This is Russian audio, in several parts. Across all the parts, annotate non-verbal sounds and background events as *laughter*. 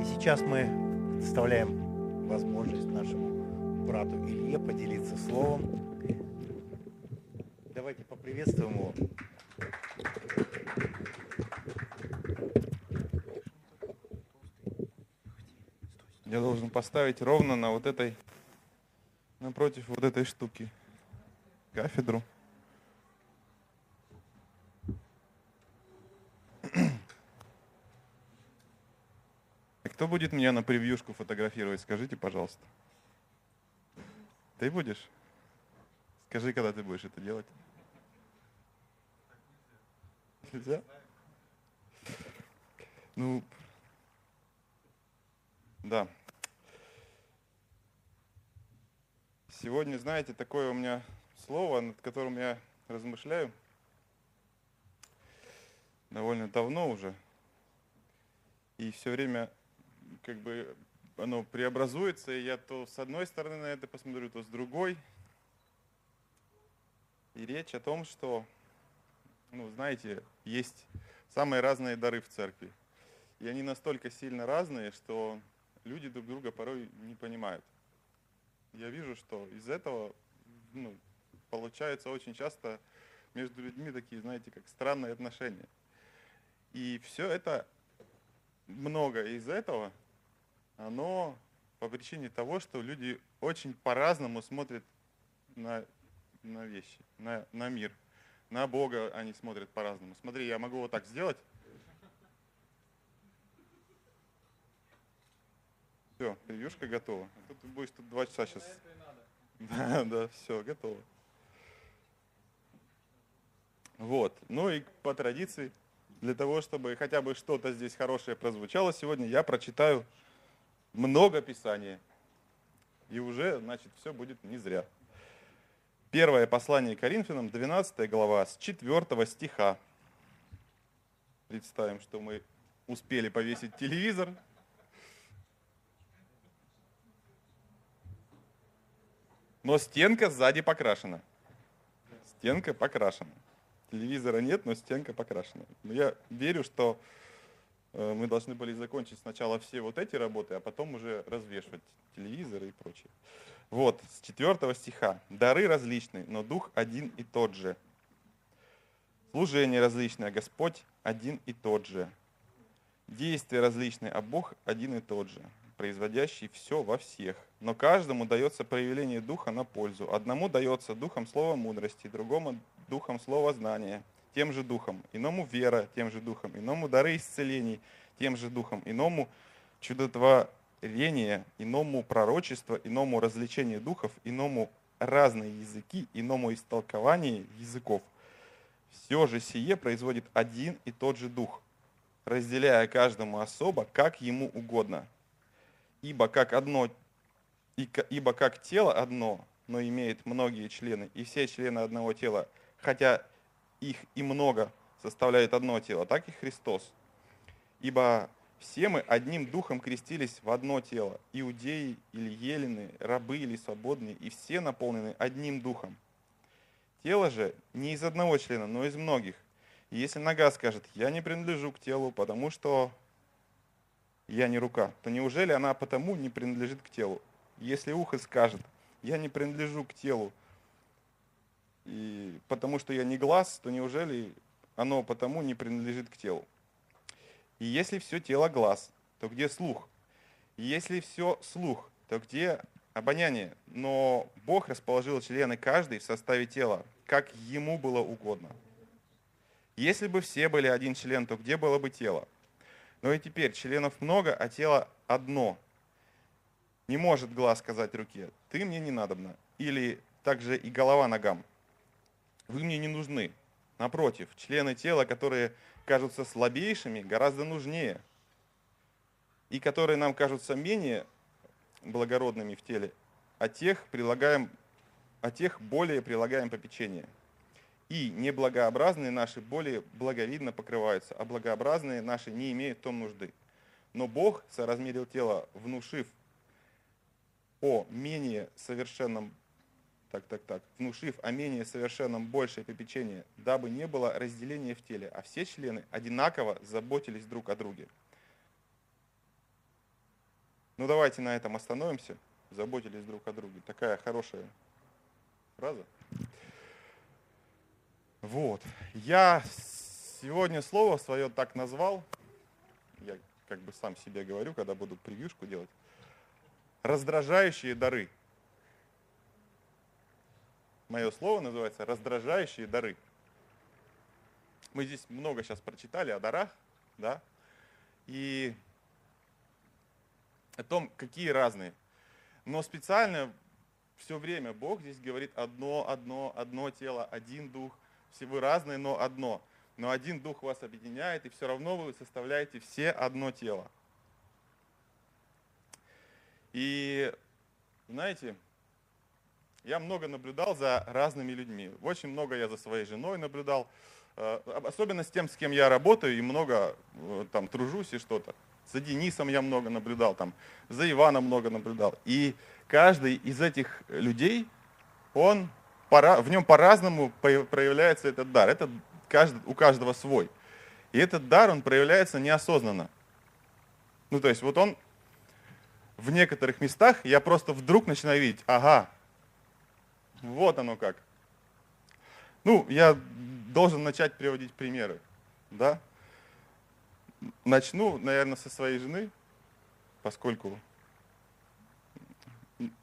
И сейчас мы предоставляем возможность нашему брату Илье поделиться словом. Давайте поприветствуем его. Я должен поставить ровно на вот этой, напротив вот этой штуки, кафедру. Кто будет меня на превьюшку фотографировать, скажите, пожалуйста. Ты будешь? Скажи, когда ты будешь это делать. Нельзя? Ну, да. Сегодня, знаете, такое у меня слово, над которым я размышляю довольно давно уже. И все время как бы оно преобразуется, и я то с одной стороны на это посмотрю, то с другой. И речь о том, что, ну, знаете, есть самые разные дары в церкви. И они настолько сильно разные, что люди друг друга порой не понимают. Я вижу, что из этого ну, получается очень часто между людьми такие, знаете, как странные отношения. И все это, много из этого – оно по причине того, что люди очень по-разному смотрят на, на вещи, на, на мир. На Бога они смотрят по-разному. Смотри, я могу вот так сделать. Все, превьюшка готова. А тут ты будешь тут два часа сейчас. *laughs* Да, да, все, готово. Вот. Ну и по традиции, для того, чтобы хотя бы что-то здесь хорошее прозвучало сегодня, я прочитаю много Писания. И уже, значит, все будет не зря. Первое послание Коринфянам, 12 глава, с 4 стиха. Представим, что мы успели повесить телевизор. Но стенка сзади покрашена. Стенка покрашена. Телевизора нет, но стенка покрашена. Но я верю, что мы должны были закончить сначала все вот эти работы, а потом уже развешивать телевизоры и прочее. Вот, с 4 стиха. «Дары различны, но Дух один и тот же. Служение различное, Господь один и тот же. Действия различные, а Бог один и тот же, производящий все во всех. Но каждому дается проявление Духа на пользу. Одному дается Духом слова мудрости, другому Духом слова знания – тем же духом, иному вера тем же духом, иному дары исцелений тем же духом, иному чудотворение, иному пророчество, иному развлечение духов, иному разные языки, иному истолкование языков. Все же сие производит один и тот же дух, разделяя каждому особо, как ему угодно. Ибо как одно, ибо как тело одно, но имеет многие члены, и все члены одного тела, хотя их и много составляет одно тело, так и Христос. Ибо все мы одним духом крестились в одно тело, иудеи или елены, рабы или свободные, и все наполнены одним духом. Тело же не из одного члена, но из многих. И если нога скажет, я не принадлежу к телу, потому что я не рука, то неужели она потому не принадлежит к телу? Если ухо скажет, я не принадлежу к телу, и потому что я не глаз, то неужели оно потому не принадлежит к телу? И если все тело глаз, то где слух? И если все слух, то где обоняние? Но Бог расположил члены каждой в составе тела, как ему было угодно. Если бы все были один член, то где было бы тело? Но и теперь членов много, а тело одно. Не может глаз сказать руке, ты мне не надобно. Или также и голова ногам, вы мне не нужны. Напротив, члены тела, которые кажутся слабейшими, гораздо нужнее. И которые нам кажутся менее благородными в теле, а тех, прилагаем, а тех более прилагаем попечение. И неблагообразные наши более благовидно покрываются, а благообразные наши не имеют том нужды. Но Бог соразмерил тело, внушив о менее совершенном так, так, так, внушив о менее совершенном большее попечение, дабы не было разделения в теле, а все члены одинаково заботились друг о друге. Ну давайте на этом остановимся. Заботились друг о друге. Такая хорошая фраза. Вот. Я сегодня слово свое так назвал. Я как бы сам себе говорю, когда буду превьюшку делать. Раздражающие дары. Мое слово называется раздражающие дары. Мы здесь много сейчас прочитали о дарах, да, и о том, какие разные. Но специально все время Бог здесь говорит одно, одно, одно тело, один дух. Все вы разные, но одно. Но один дух вас объединяет, и все равно вы составляете все одно тело. И знаете, я много наблюдал за разными людьми. Очень много я за своей женой наблюдал. Э, особенно с тем, с кем я работаю и много э, там тружусь и что-то. За Денисом я много наблюдал, там, за Иваном много наблюдал. И каждый из этих людей, он, в нем по-разному проявляется этот дар. Это у каждого свой. И этот дар, он проявляется неосознанно. Ну, то есть вот он в некоторых местах, я просто вдруг начинаю видеть, ага, вот оно как. Ну, я должен начать приводить примеры, да? Начну, наверное, со своей жены, поскольку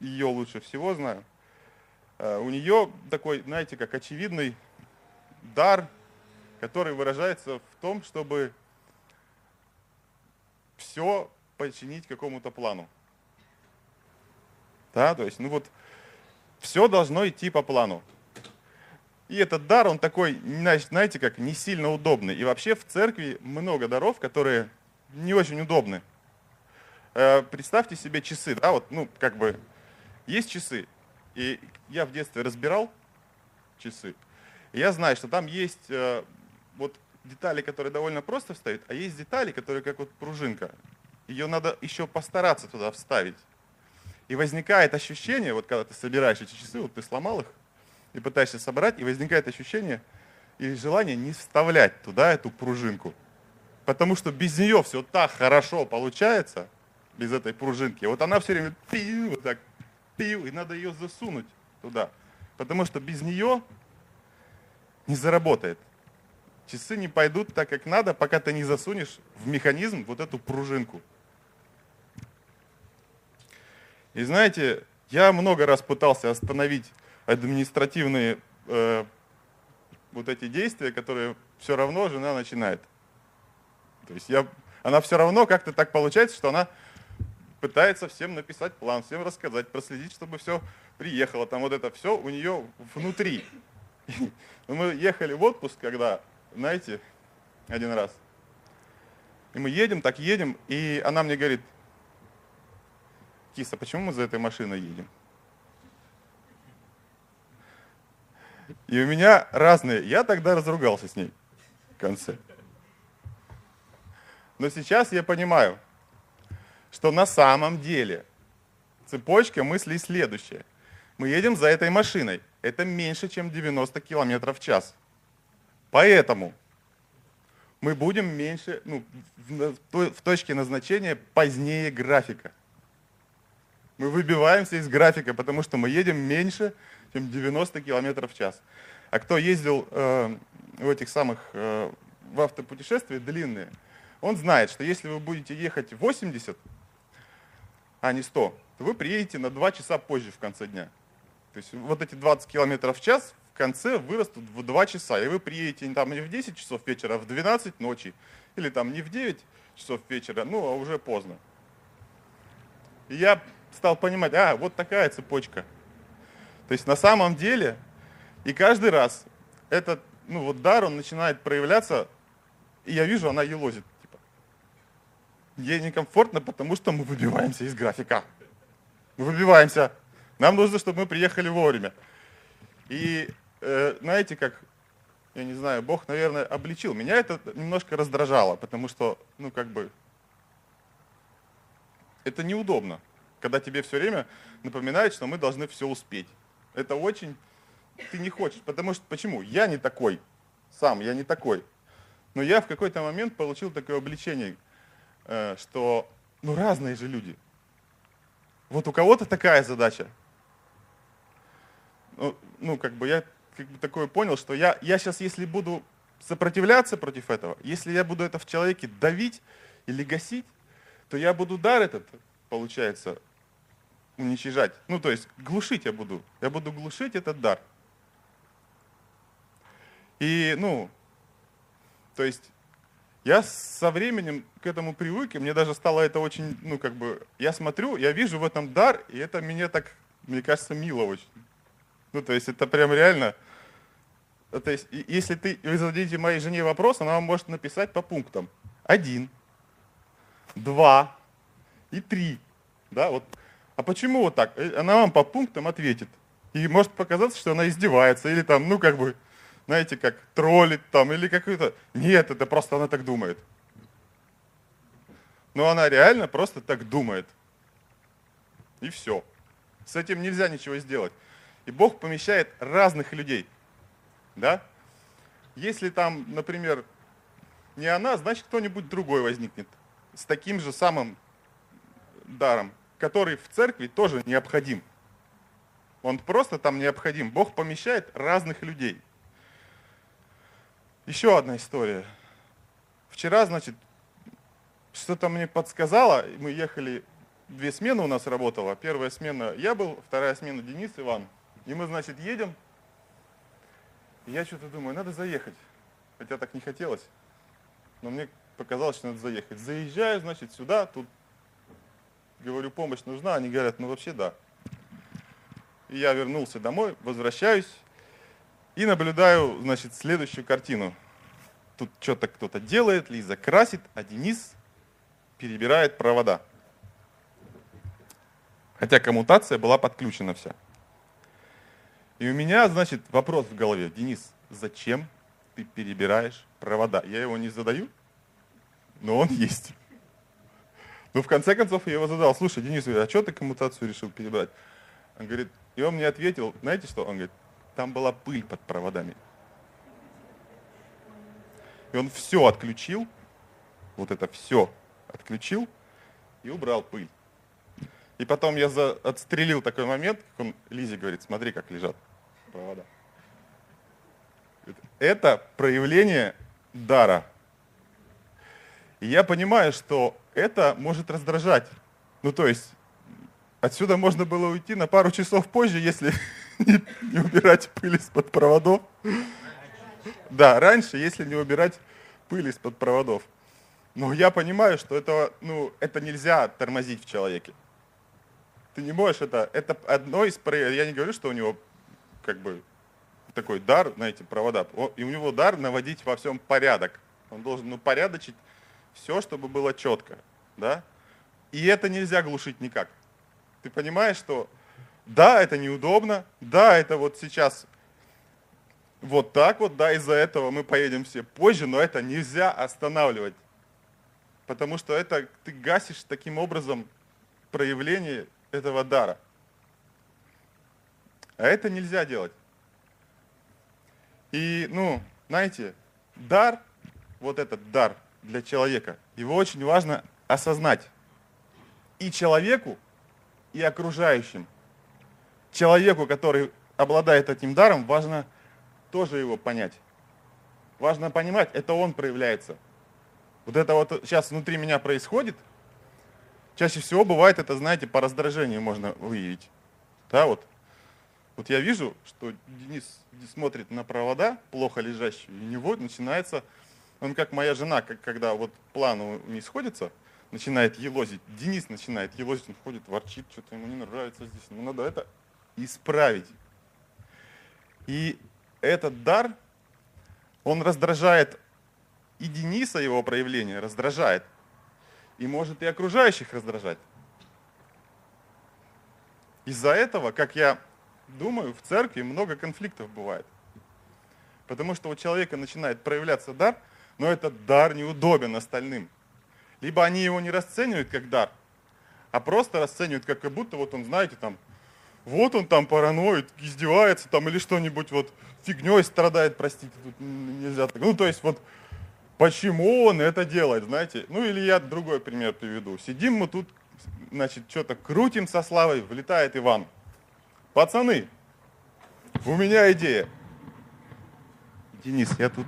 ее лучше всего знаю. Э, у нее такой, знаете, как очевидный дар, который выражается в том, чтобы все подчинить какому-то плану. Да, то есть, ну вот, все должно идти по плану. И этот дар, он такой, знаете, как не сильно удобный. И вообще в церкви много даров, которые не очень удобны. Э, представьте себе часы, да, вот, ну, как бы, есть часы. И я в детстве разбирал часы. И я знаю, что там есть э, вот детали, которые довольно просто вставить, а есть детали, которые как вот пружинка. Ее надо еще постараться туда вставить. И возникает ощущение, вот когда ты собираешь эти часы, вот ты сломал их, и пытаешься собрать, и возникает ощущение и желание не вставлять туда эту пружинку. Потому что без нее все так хорошо получается, без этой пружинки. Вот она все время пиу, вот так пиу, и надо ее засунуть туда. Потому что без нее не заработает. Часы не пойдут так, как надо, пока ты не засунешь в механизм вот эту пружинку. И знаете, я много раз пытался остановить административные э, вот эти действия, которые все равно жена начинает. То есть я, она все равно как-то так получается, что она пытается всем написать план, всем рассказать, проследить, чтобы все приехало. Там вот это все у нее внутри. *laughs* Мы ехали в отпуск, когда, знаете, один раз. И мы едем, так едем, и она мне говорит, Киса, почему мы за этой машиной едем? И у меня разные. Я тогда разругался с ней в конце. Но сейчас я понимаю, что на самом деле цепочка мыслей следующая. Мы едем за этой машиной. Это меньше, чем 90 км в час. Поэтому мы будем меньше, ну, в точке назначения позднее графика. Мы выбиваемся из графика, потому что мы едем меньше, чем 90 км в час. А кто ездил э, в этих самых, э, в автопутешествия длинные, он знает, что если вы будете ехать 80, а не 100, то вы приедете на 2 часа позже в конце дня. То есть вот эти 20 км в час в конце вырастут в 2 часа, и вы приедете там не в 10 часов вечера, а в 12 ночи, или там не в 9 часов вечера, ну, а уже поздно. И я стал понимать, а, вот такая цепочка – то есть на самом деле, и каждый раз этот ну, вот дар, он начинает проявляться, и я вижу, она елозит. Типа. Ей некомфортно, потому что мы выбиваемся из графика. Мы выбиваемся. Нам нужно, чтобы мы приехали вовремя. И э, знаете, как, я не знаю, Бог, наверное, обличил. Меня это немножко раздражало, потому что, ну, как бы, это неудобно, когда тебе все время напоминают, что мы должны все успеть. Это очень ты не хочешь. Потому что почему? Я не такой. Сам я не такой. Но я в какой-то момент получил такое обличение, э, что ну разные же люди. Вот у кого-то такая задача. Ну, ну как бы я как бы такое понял, что я, я сейчас, если буду сопротивляться против этого, если я буду это в человеке давить или гасить, то я буду дар этот, получается, уничижать. Ну, то есть глушить я буду. Я буду глушить этот дар. И, ну, то есть я со временем к этому привык, и мне даже стало это очень, ну, как бы, я смотрю, я вижу в этом дар, и это мне так, мне кажется, мило очень. Ну, то есть это прям реально, то есть если ты, вы зададите моей жене вопрос, она вам может написать по пунктам. Один, два и три. Да, вот. А почему вот так? Э, она вам по пунктам ответит. И может показаться, что она издевается, или там, ну, как бы, знаете, как троллит там, или какой-то... Нет, это просто она так думает. Но она реально просто так думает. И все. С этим нельзя ничего сделать. И Бог помещает разных людей. Да? Если там, например, не она, значит кто-нибудь другой возникнет с таким же самым даром, который в церкви тоже необходим. Он просто там необходим. Бог помещает разных людей. Еще одна история. Вчера, значит, что-то мне подсказало, мы ехали, две смены у нас работала. Первая смена я был, вторая смена Денис, Иван. И мы, значит, едем. Я что-то думаю, надо заехать. Хотя так не хотелось. Но мне показалось, что надо заехать. Заезжаю, значит, сюда, тут говорю, помощь нужна. Они говорят, ну вообще да. И я вернулся домой, возвращаюсь и наблюдаю, значит, следующую картину. Тут что-то кто-то делает, Лиза красит, а Денис перебирает провода. Хотя коммутация была подключена вся. И у меня, значит, вопрос в голове. Денис, зачем ты перебираешь провода? Я его не задаю, но он есть. Ну, в конце концов, я его задал. Слушай, Денис, а что ты коммутацию решил перебрать? Он говорит, и он мне ответил, знаете что? Он говорит, там была пыль под проводами. И он все отключил, вот это все отключил и убрал пыль. И потом я за, отстрелил такой момент, как он Лизе говорит, смотри, как лежат провода. Это проявление дара. И я понимаю, что это может раздражать. Ну, то есть, отсюда можно было уйти на пару часов позже, если *laughs* не, убирать пыль из-под проводов. Да, раньше, если не убирать пыль из-под проводов. Но я понимаю, что это, ну, это нельзя тормозить в человеке. Ты не можешь это, это одно из я не говорю, что у него как бы такой дар, знаете, провода, и у него дар наводить во всем порядок. Он должен ну, порядочить все, чтобы было четко, да? И это нельзя глушить никак. Ты понимаешь, что да, это неудобно, да, это вот сейчас вот так вот, да, из-за этого мы поедем все позже, но это нельзя останавливать. Потому что это ты гасишь таким образом проявление этого дара. А это нельзя делать. И, ну, знаете, дар, вот этот дар для человека, его очень важно осознать. И человеку, и окружающим. Человеку, который обладает этим даром, важно тоже его понять. Важно понимать, это он проявляется. Вот это вот сейчас внутри меня происходит, чаще всего бывает это, знаете, по раздражению можно выявить. Да, вот вот я вижу, что Денис смотрит на провода, плохо лежащие, и у него начинается, он как моя жена, как, когда вот планы не сходятся, начинает елозить. Денис начинает елозить, он ходит, ворчит, что-то ему не нравится здесь. Ну, надо это исправить. И этот дар, он раздражает и Дениса, его проявление, раздражает. И может и окружающих раздражать. Из-за этого, как я думаю, в церкви много конфликтов бывает. Потому что у человека начинает проявляться дар, но этот дар неудобен остальным. Либо они его не расценивают как дар, а просто расценивают, как будто вот он, знаете, там, вот он там параноид, издевается там или что-нибудь вот фигней страдает, простите, тут нельзя так. Ну, то есть вот почему он это делает, знаете? Ну, или я другой пример приведу. Сидим мы тут значит, что-то крутим со Славой, влетает Иван. Пацаны, у меня идея. Денис, я тут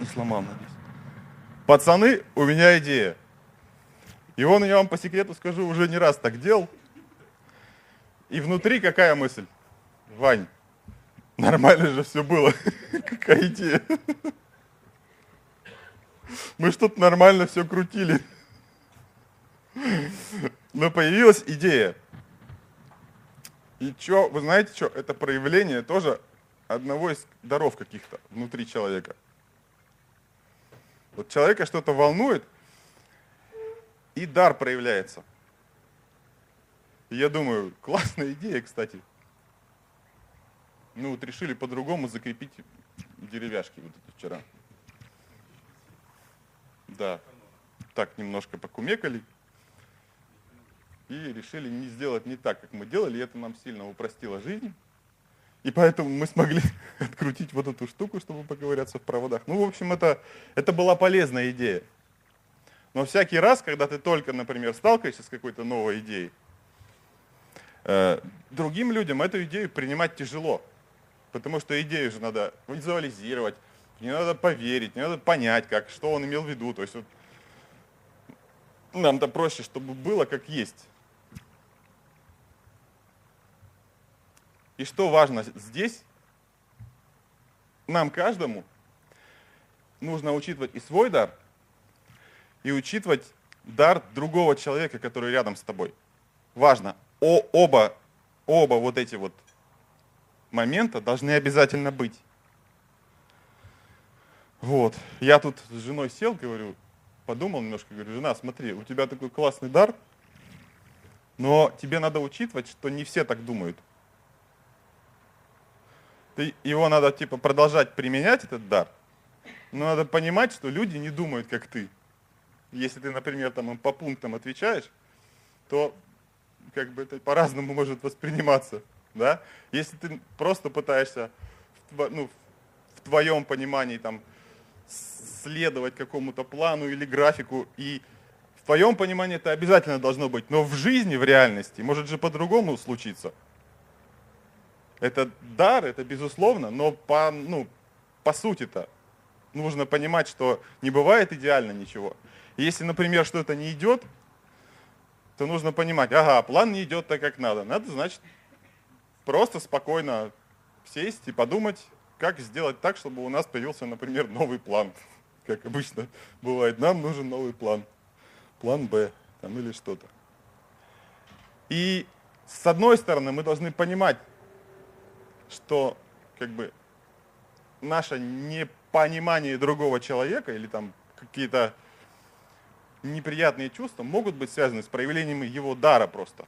не сломал, надеюсь. Пацаны, у меня идея. И он, я вам по секрету скажу, уже не раз так делал. И внутри какая мысль? Вань, нормально же все было. *laughs* Какая идея? Мы что-то нормально все крутили. Но появилась идея. И что, вы знаете что, это проявление тоже одного из даров каких-то внутри человека. Вот человека что-то волнует, и дар проявляется. И я думаю, *laughs* классная идея, кстати. Ну вот решили по-другому закрепить деревяшки вот эти вчера. Да, так немножко покумекали и решили не сделать не так, как мы делали, и это нам сильно упростило жизнь. И поэтому мы смогли *laughs* открутить вот эту штуку, чтобы поковыряться в проводах. Ну, в общем, это, это была полезная идея. Но всякий раз, когда ты только, например, сталкиваешься с какой-то новой идеей, э, другим людям эту идею принимать тяжело. Потому что идею же надо визуализировать, не надо поверить, не надо понять, как, что он имел в виду. То есть вот, нам-то проще, чтобы было как есть. И что важно здесь, нам каждому нужно учитывать и свой дар, и учитывать дар другого человека, который рядом с тобой. Важно, о, оба, оба вот эти вот момента должны обязательно быть. Вот. Я тут с женой сел, говорю, подумал немножко, говорю, жена, смотри, у тебя такой классный дар, но тебе надо учитывать, что не все так думают. Его надо типа продолжать применять, этот дар, но надо понимать, что люди не думают, как ты. Если ты, например, там им по пунктам отвечаешь, то как бы это по-разному может восприниматься. Да? Если ты просто пытаешься в, ну, в твоем понимании там, следовать какому-то плану или графику, и в твоем понимании это обязательно должно быть, но в жизни, в реальности, может же по-другому случиться. Это дар, это безусловно, но по, ну, по сути-то нужно понимать, что не бывает идеально ничего. Если, например, что-то не идет, то нужно понимать, ага, план не идет так, как надо. Надо, значит, просто спокойно сесть и подумать, как сделать так, чтобы у нас появился, например, новый план. Как обычно бывает, нам нужен новый план. План Б там, или что-то. И с одной стороны мы должны понимать, что как бы наше непонимание другого человека или там какие-то неприятные чувства могут быть связаны с проявлением его дара просто.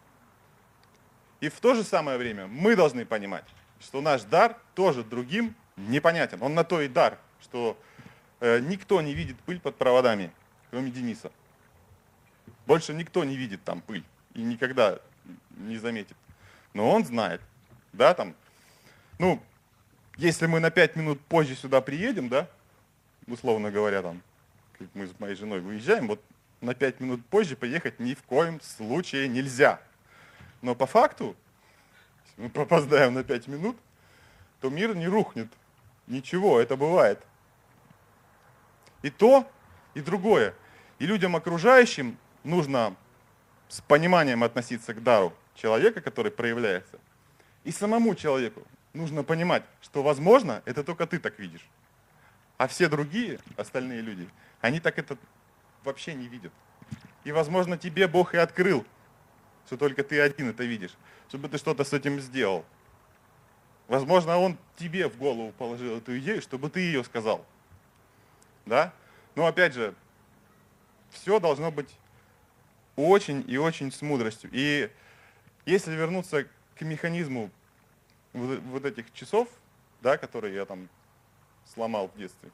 И в то же самое время мы должны понимать, что наш дар тоже другим непонятен. Он на то и дар, что э, никто не видит пыль под проводами, кроме Дениса. Больше никто не видит там пыль и никогда не заметит. Но он знает, да, там, ну, если мы на пять минут позже сюда приедем, да, условно говоря, там, мы с моей женой выезжаем, вот на 5 минут позже поехать ни в коем случае нельзя. Но по факту, если мы попоздаем на 5 минут, то мир не рухнет. Ничего, это бывает. И то, и другое. И людям окружающим нужно с пониманием относиться к дару человека, который проявляется. И самому человеку нужно понимать, что возможно, это только ты так видишь. А все другие, остальные люди, они так это вообще не видят. И, возможно, тебе Бог и открыл, что только ты один это видишь, чтобы ты что-то с этим сделал. Возможно, Он тебе в голову положил эту идею, чтобы ты ее сказал. Да? Но опять же, все должно быть очень и очень с мудростью. И если вернуться к механизму вот этих часов, да, которые я там сломал в детстве,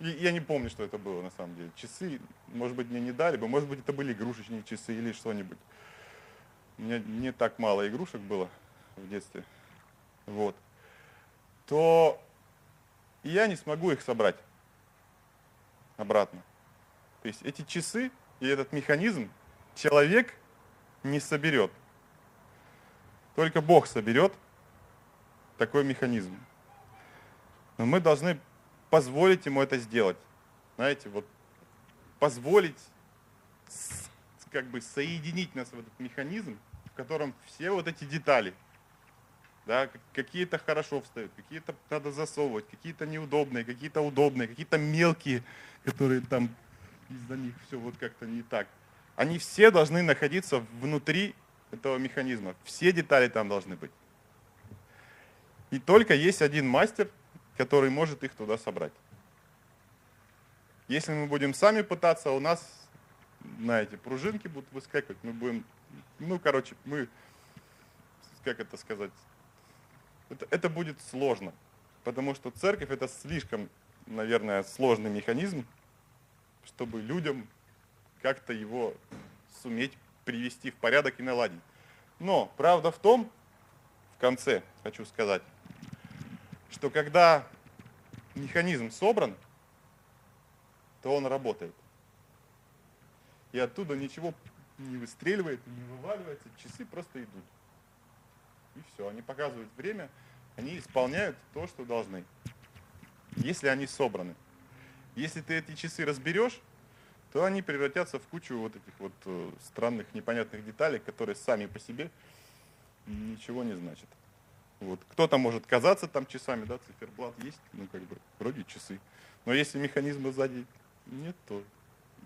я не помню, что это было на самом деле. Часы, может быть, мне не дали бы, может быть, это были игрушечные часы или что-нибудь. У меня не так мало игрушек было в детстве. Вот. То я не смогу их собрать обратно. То есть эти часы и этот механизм человек не соберет. Только Бог соберет такой механизм. Но мы должны позволить ему это сделать. Знаете, вот позволить как бы соединить нас в этот механизм, в котором все вот эти детали, да, какие-то хорошо встают, какие-то надо засовывать, какие-то неудобные, какие-то удобные, какие-то мелкие, которые там из-за них все вот как-то не так. Они все должны находиться внутри этого механизма. Все детали там должны быть. И только есть один мастер, который может их туда собрать. Если мы будем сами пытаться, у нас, знаете, пружинки будут выскакивать, мы будем, ну, короче, мы, как это сказать, это, это будет сложно, потому что церковь это слишком, наверное, сложный механизм, чтобы людям как-то его суметь привести в порядок и наладить. Но правда в том, в конце хочу сказать, что когда механизм собран, то он работает. И оттуда ничего не выстреливает, не вываливается, часы просто идут. И все, они показывают время, они исполняют то, что должны. Если они собраны. Если ты эти часы разберешь, то они превратятся в кучу вот этих вот э, странных, непонятных деталей, которые сами по себе ничего не значат. Вот. Кто-то может казаться там часами, да, циферблат есть, ну как бы вроде часы. Но если механизмы сзади нет, то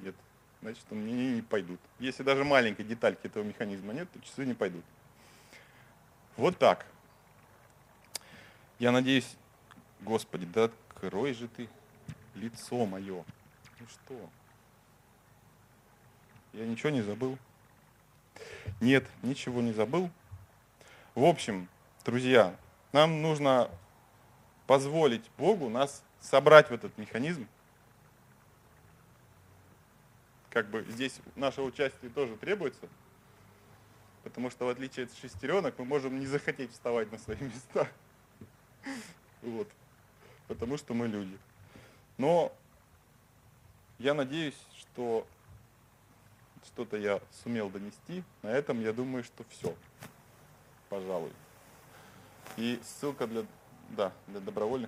нет. Значит, они не, не пойдут. Если даже маленькой детальки этого механизма нет, то часы не пойдут. Вот так. Я надеюсь, Господи, да открой же ты лицо мое. Ну что? Я ничего не забыл? Нет, ничего не забыл. В общем, друзья, нам нужно позволить Богу нас собрать в этот механизм, как бы здесь наше участие тоже требуется, потому что в отличие от шестеренок мы можем не захотеть вставать на свои места. Вот. Потому что мы люди. Но я надеюсь, что что-то я сумел донести. На этом я думаю, что все. Пожалуй. И ссылка для, да, для добровольных